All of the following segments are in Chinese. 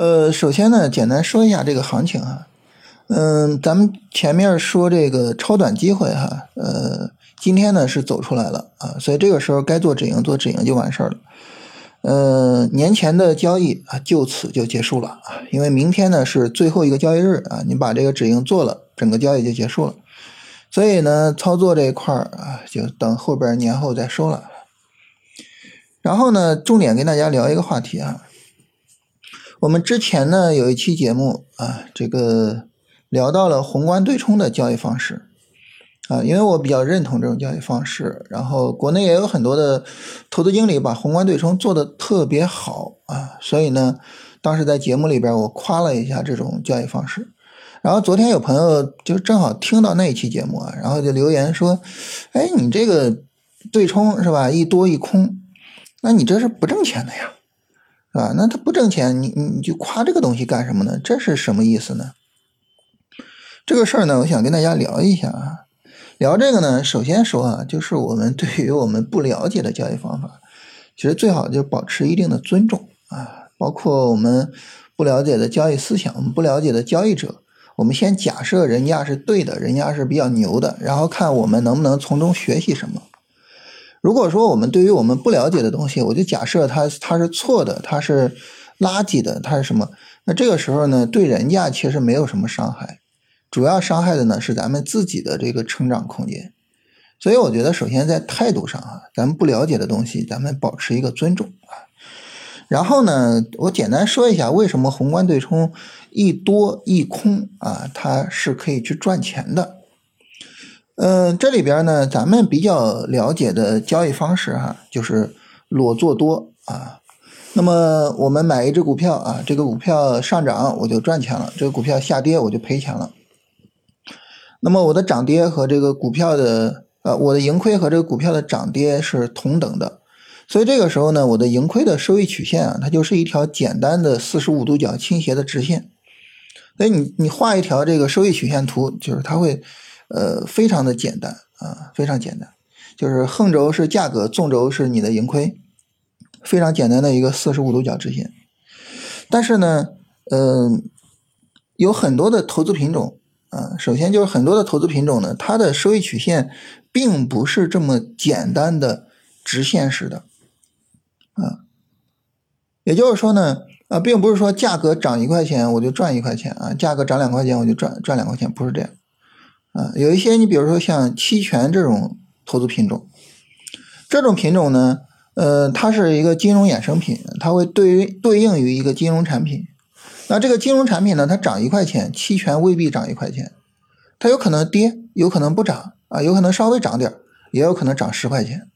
呃，首先呢，简单说一下这个行情啊。嗯，咱们前面说这个超短机会哈，呃，今天呢是走出来了啊，所以这个时候该做止盈做止盈就完事儿了。呃，年前的交易啊就此就结束了啊，因为明天呢是最后一个交易日啊，你把这个止盈做了，整个交易就结束了。所以呢，操作这一块儿啊，就等后边年后再说了。然后呢，重点跟大家聊一个话题啊，我们之前呢有一期节目啊，这个。聊到了宏观对冲的交易方式，啊，因为我比较认同这种交易方式，然后国内也有很多的投资经理把宏观对冲做的特别好啊，所以呢，当时在节目里边我夸了一下这种交易方式，然后昨天有朋友就正好听到那一期节目啊，然后就留言说，哎，你这个对冲是吧，一多一空，那你这是不挣钱的呀，是吧？那他不挣钱，你你你就夸这个东西干什么呢？这是什么意思呢？这个事儿呢，我想跟大家聊一下啊。聊这个呢，首先说啊，就是我们对于我们不了解的交易方法，其实最好就保持一定的尊重啊。包括我们不了解的交易思想，我们不了解的交易者，我们先假设人家是对的，人家是比较牛的，然后看我们能不能从中学习什么。如果说我们对于我们不了解的东西，我就假设它它是错的，它是垃圾的，它是什么？那这个时候呢，对人家其实没有什么伤害。主要伤害的呢是咱们自己的这个成长空间，所以我觉得首先在态度上啊，咱们不了解的东西，咱们保持一个尊重啊。然后呢，我简单说一下为什么宏观对冲一多一空啊，它是可以去赚钱的。嗯，这里边呢，咱们比较了解的交易方式哈，就是裸做多啊。那么我们买一只股票啊，这个股票上涨我就赚钱了，这个股票下跌我就赔钱了。那么我的涨跌和这个股票的呃，我的盈亏和这个股票的涨跌是同等的，所以这个时候呢，我的盈亏的收益曲线啊，它就是一条简单的四十五度角倾斜的直线。所以你你画一条这个收益曲线图，就是它会呃非常的简单啊，非常简单，就是横轴是价格，纵轴是你的盈亏，非常简单的一个四十五度角直线。但是呢，嗯，有很多的投资品种。啊，首先就是很多的投资品种呢，它的收益曲线并不是这么简单的直线式的，啊，也就是说呢，啊，并不是说价格涨一块钱我就赚一块钱啊，价格涨两块钱我就赚赚两块钱，不是这样，啊，有一些你比如说像期权这种投资品种，这种品种呢，呃，它是一个金融衍生品，它会对于对应于一个金融产品。那这个金融产品呢？它涨一块钱，期权未必涨一块钱，它有可能跌，有可能不涨啊，有可能稍微涨点也有可能涨十块钱，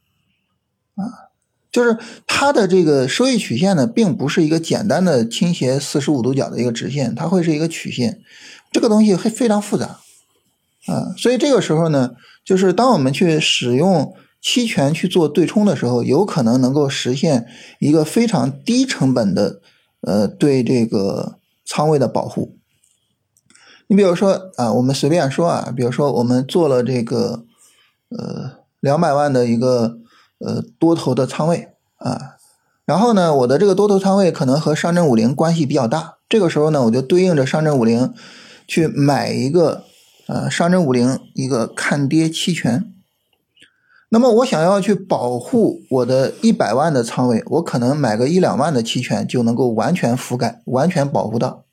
啊，就是它的这个收益曲线呢，并不是一个简单的倾斜四十五度角的一个直线，它会是一个曲线，这个东西会非常复杂啊，所以这个时候呢，就是当我们去使用期权去做对冲的时候，有可能能够实现一个非常低成本的，呃，对这个。仓位的保护，你比如说啊，我们随便说啊，比如说我们做了这个呃两百万的一个呃多头的仓位啊，然后呢，我的这个多头仓位可能和上证五零关系比较大，这个时候呢，我就对应着上证五零去买一个呃上证五零一个看跌期权。那么我想要去保护我的一百万的仓位，我可能买个一两万的期权就能够完全覆盖、完全保护到。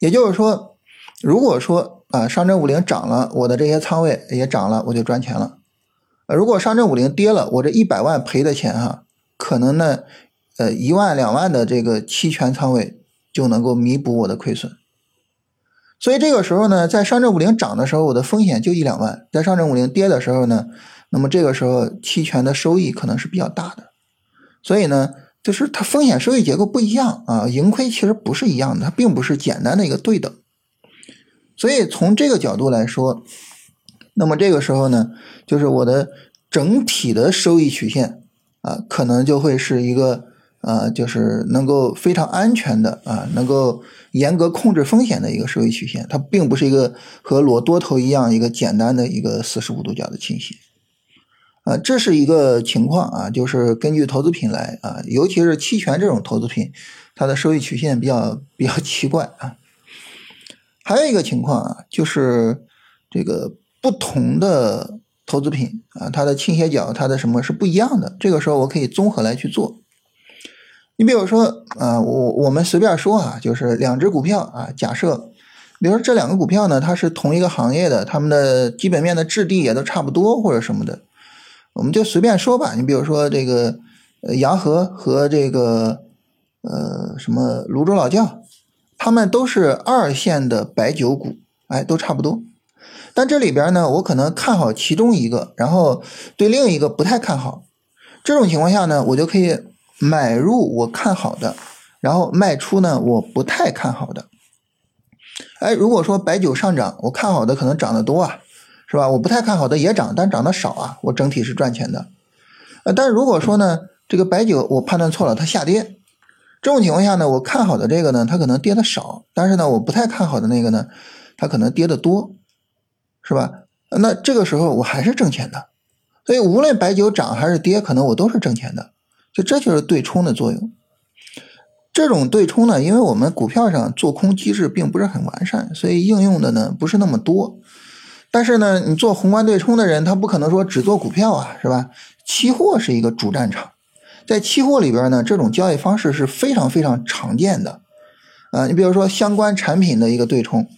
也就是说，如果说啊上证五零涨了，我的这些仓位也涨了，我就赚钱了。如果上证五零跌了，我这一百万赔的钱哈，可能呢，呃一万两万的这个期权仓位就能够弥补我的亏损。所以这个时候呢，在上证五零涨的时候，我的风险就一两万；在上证五零跌的时候呢，那么这个时候期权的收益可能是比较大的，所以呢，就是它风险收益结构不一样啊，盈亏其实不是一样的，它并不是简单的一个对等。所以从这个角度来说，那么这个时候呢，就是我的整体的收益曲线啊，可能就会是一个啊，就是能够非常安全的啊，能够严格控制风险的一个收益曲线，它并不是一个和裸多头一样一个简单的一个四十五度角的倾斜。啊，这是一个情况啊，就是根据投资品来啊，尤其是期权这种投资品，它的收益曲线比较比较奇怪啊。还有一个情况啊，就是这个不同的投资品啊，它的倾斜角、它的什么是不一样的。这个时候我可以综合来去做。你比如说啊，我我们随便说啊，就是两只股票啊，假设。比如说这两个股票呢，它是同一个行业的，它们的基本面的质地也都差不多，或者什么的，我们就随便说吧。你比如说这个呃洋河和这个呃什么泸州老窖，它们都是二线的白酒股，哎，都差不多。但这里边呢，我可能看好其中一个，然后对另一个不太看好。这种情况下呢，我就可以买入我看好的，然后卖出呢我不太看好的。哎，如果说白酒上涨，我看好的可能涨得多啊，是吧？我不太看好的也涨，但涨得少啊，我整体是赚钱的。呃，但是如果说呢，这个白酒我判断错了，它下跌，这种情况下呢，我看好的这个呢，它可能跌的少，但是呢，我不太看好的那个呢，它可能跌的多，是吧？那这个时候我还是挣钱的，所以无论白酒涨还是跌，可能我都是挣钱的，就这就是对冲的作用。这种对冲呢，因为我们股票上做空机制并不是很完善，所以应用的呢不是那么多。但是呢，你做宏观对冲的人，他不可能说只做股票啊，是吧？期货是一个主战场，在期货里边呢，这种交易方式是非常非常常见的。啊，你比如说相关产品的一个对冲，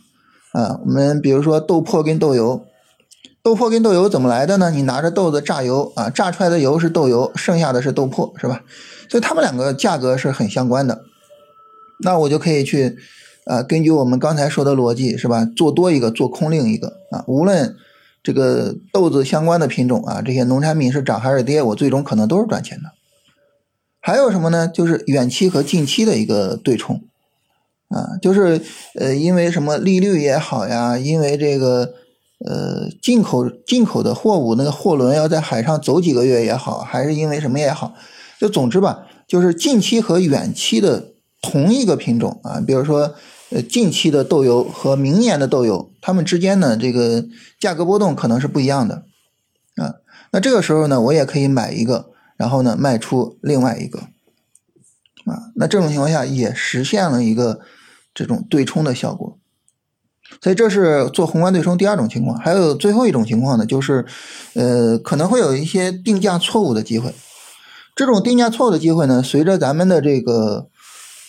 啊，我们比如说豆粕跟豆油，豆粕跟豆油怎么来的呢？你拿着豆子榨油啊，榨出来的油是豆油，剩下的是豆粕，是吧？所以它们两个价格是很相关的。那我就可以去，呃，根据我们刚才说的逻辑，是吧？做多一个，做空另一个啊。无论这个豆子相关的品种啊，这些农产品是涨还是跌，我最终可能都是赚钱的。还有什么呢？就是远期和近期的一个对冲啊，就是呃，因为什么利率也好呀，因为这个呃进口进口的货物那个货轮要在海上走几个月也好，还是因为什么也好，就总之吧，就是近期和远期的。同一个品种啊，比如说，呃，近期的豆油和明年的豆油，它们之间呢，这个价格波动可能是不一样的，啊，那这个时候呢，我也可以买一个，然后呢，卖出另外一个，啊，那这种情况下也实现了一个这种对冲的效果，所以这是做宏观对冲第二种情况，还有最后一种情况呢，就是，呃，可能会有一些定价错误的机会，这种定价错误的机会呢，随着咱们的这个。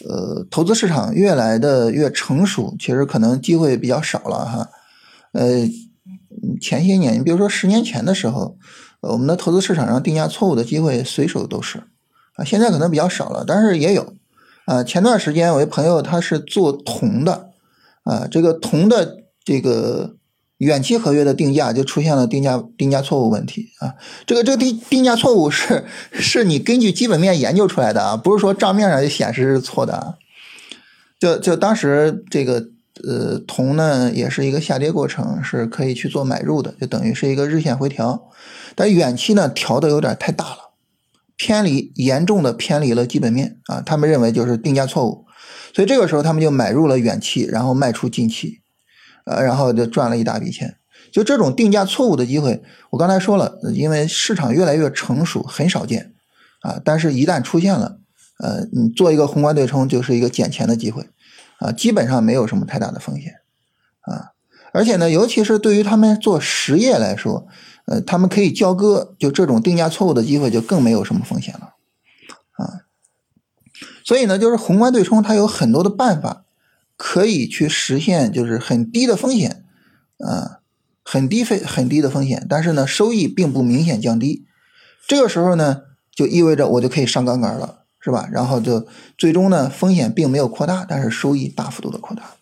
呃，投资市场越来的越成熟，其实可能机会比较少了哈。呃，前些年，你比如说十年前的时候，我们的投资市场上定价错误的机会随手都是啊。现在可能比较少了，但是也有啊。前段时间，我一朋友他是做铜的啊，这个铜的这个。远期合约的定价就出现了定价定价错误问题啊！这个这个定定价错误是是你根据基本面研究出来的啊，不是说账面上就显示是错的啊。就就当时这个呃铜呢也是一个下跌过程，是可以去做买入的，就等于是一个日线回调，但远期呢调的有点太大了，偏离严重的偏离了基本面啊，他们认为就是定价错误，所以这个时候他们就买入了远期，然后卖出近期。呃，然后就赚了一大笔钱。就这种定价错误的机会，我刚才说了，因为市场越来越成熟，很少见啊。但是，一旦出现了，呃，你做一个宏观对冲就是一个捡钱的机会啊，基本上没有什么太大的风险啊。而且呢，尤其是对于他们做实业来说，呃，他们可以交割，就这种定价错误的机会就更没有什么风险了。所以呢，就是宏观对冲它有很多的办法。可以去实现，就是很低的风险，啊，很低费很低的风险，但是呢，收益并不明显降低。这个时候呢，就意味着我就可以上杠杆了，是吧？然后就最终呢，风险并没有扩大，但是收益大幅度的扩大。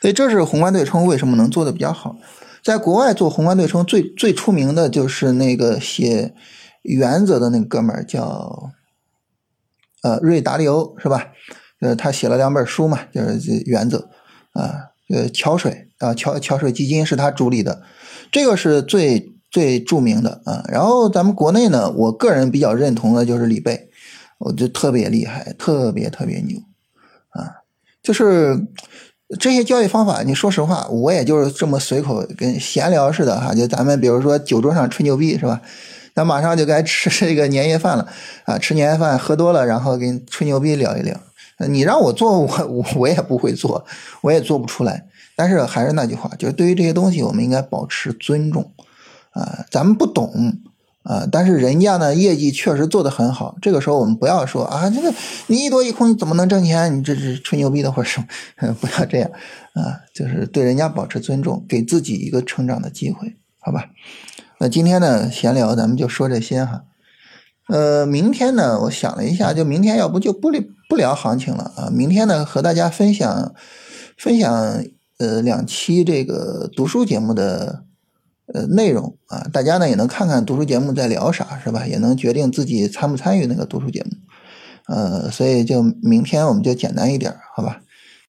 所以这是宏观对冲为什么能做的比较好。在国外做宏观对冲最最出名的就是那个写原则的那个哥们儿叫，呃，瑞达利欧，是吧？呃，他写了两本书嘛，就是这原则啊，呃，桥水啊，桥桥水基金是他主理的，这个是最最著名的啊。然后咱们国内呢，我个人比较认同的就是李贝，我就特别厉害，特别特别牛啊。就是这些交易方法，你说实话，我也就是这么随口跟闲聊似的哈，就咱们比如说酒桌上吹牛逼是吧？那马上就该吃 这个年夜饭了啊！吃年夜饭喝多了，然后跟吹牛逼聊一聊。你让我做，我 我也不会做，我也做不出来。但是还是那句话，就是对于这些东西，我们应该保持尊重啊。咱们不懂啊，但是人家呢业绩确实做得很好。这个时候我们不要说啊，这个你一多一空你怎么能挣钱？你这是吹牛逼的或者什么？不要这样啊，就是对人家保持尊重，给自己一个成长的机会，好吧？那今天呢闲聊咱们就说这些哈。呃，明天呢，我想了一下，就明天要不就不聊不聊行情了啊。明天呢，和大家分享分享呃两期这个读书节目的呃内容啊，大家呢也能看看读书节目在聊啥，是吧？也能决定自己参不参与那个读书节目。呃，所以就明天我们就简单一点，好吧？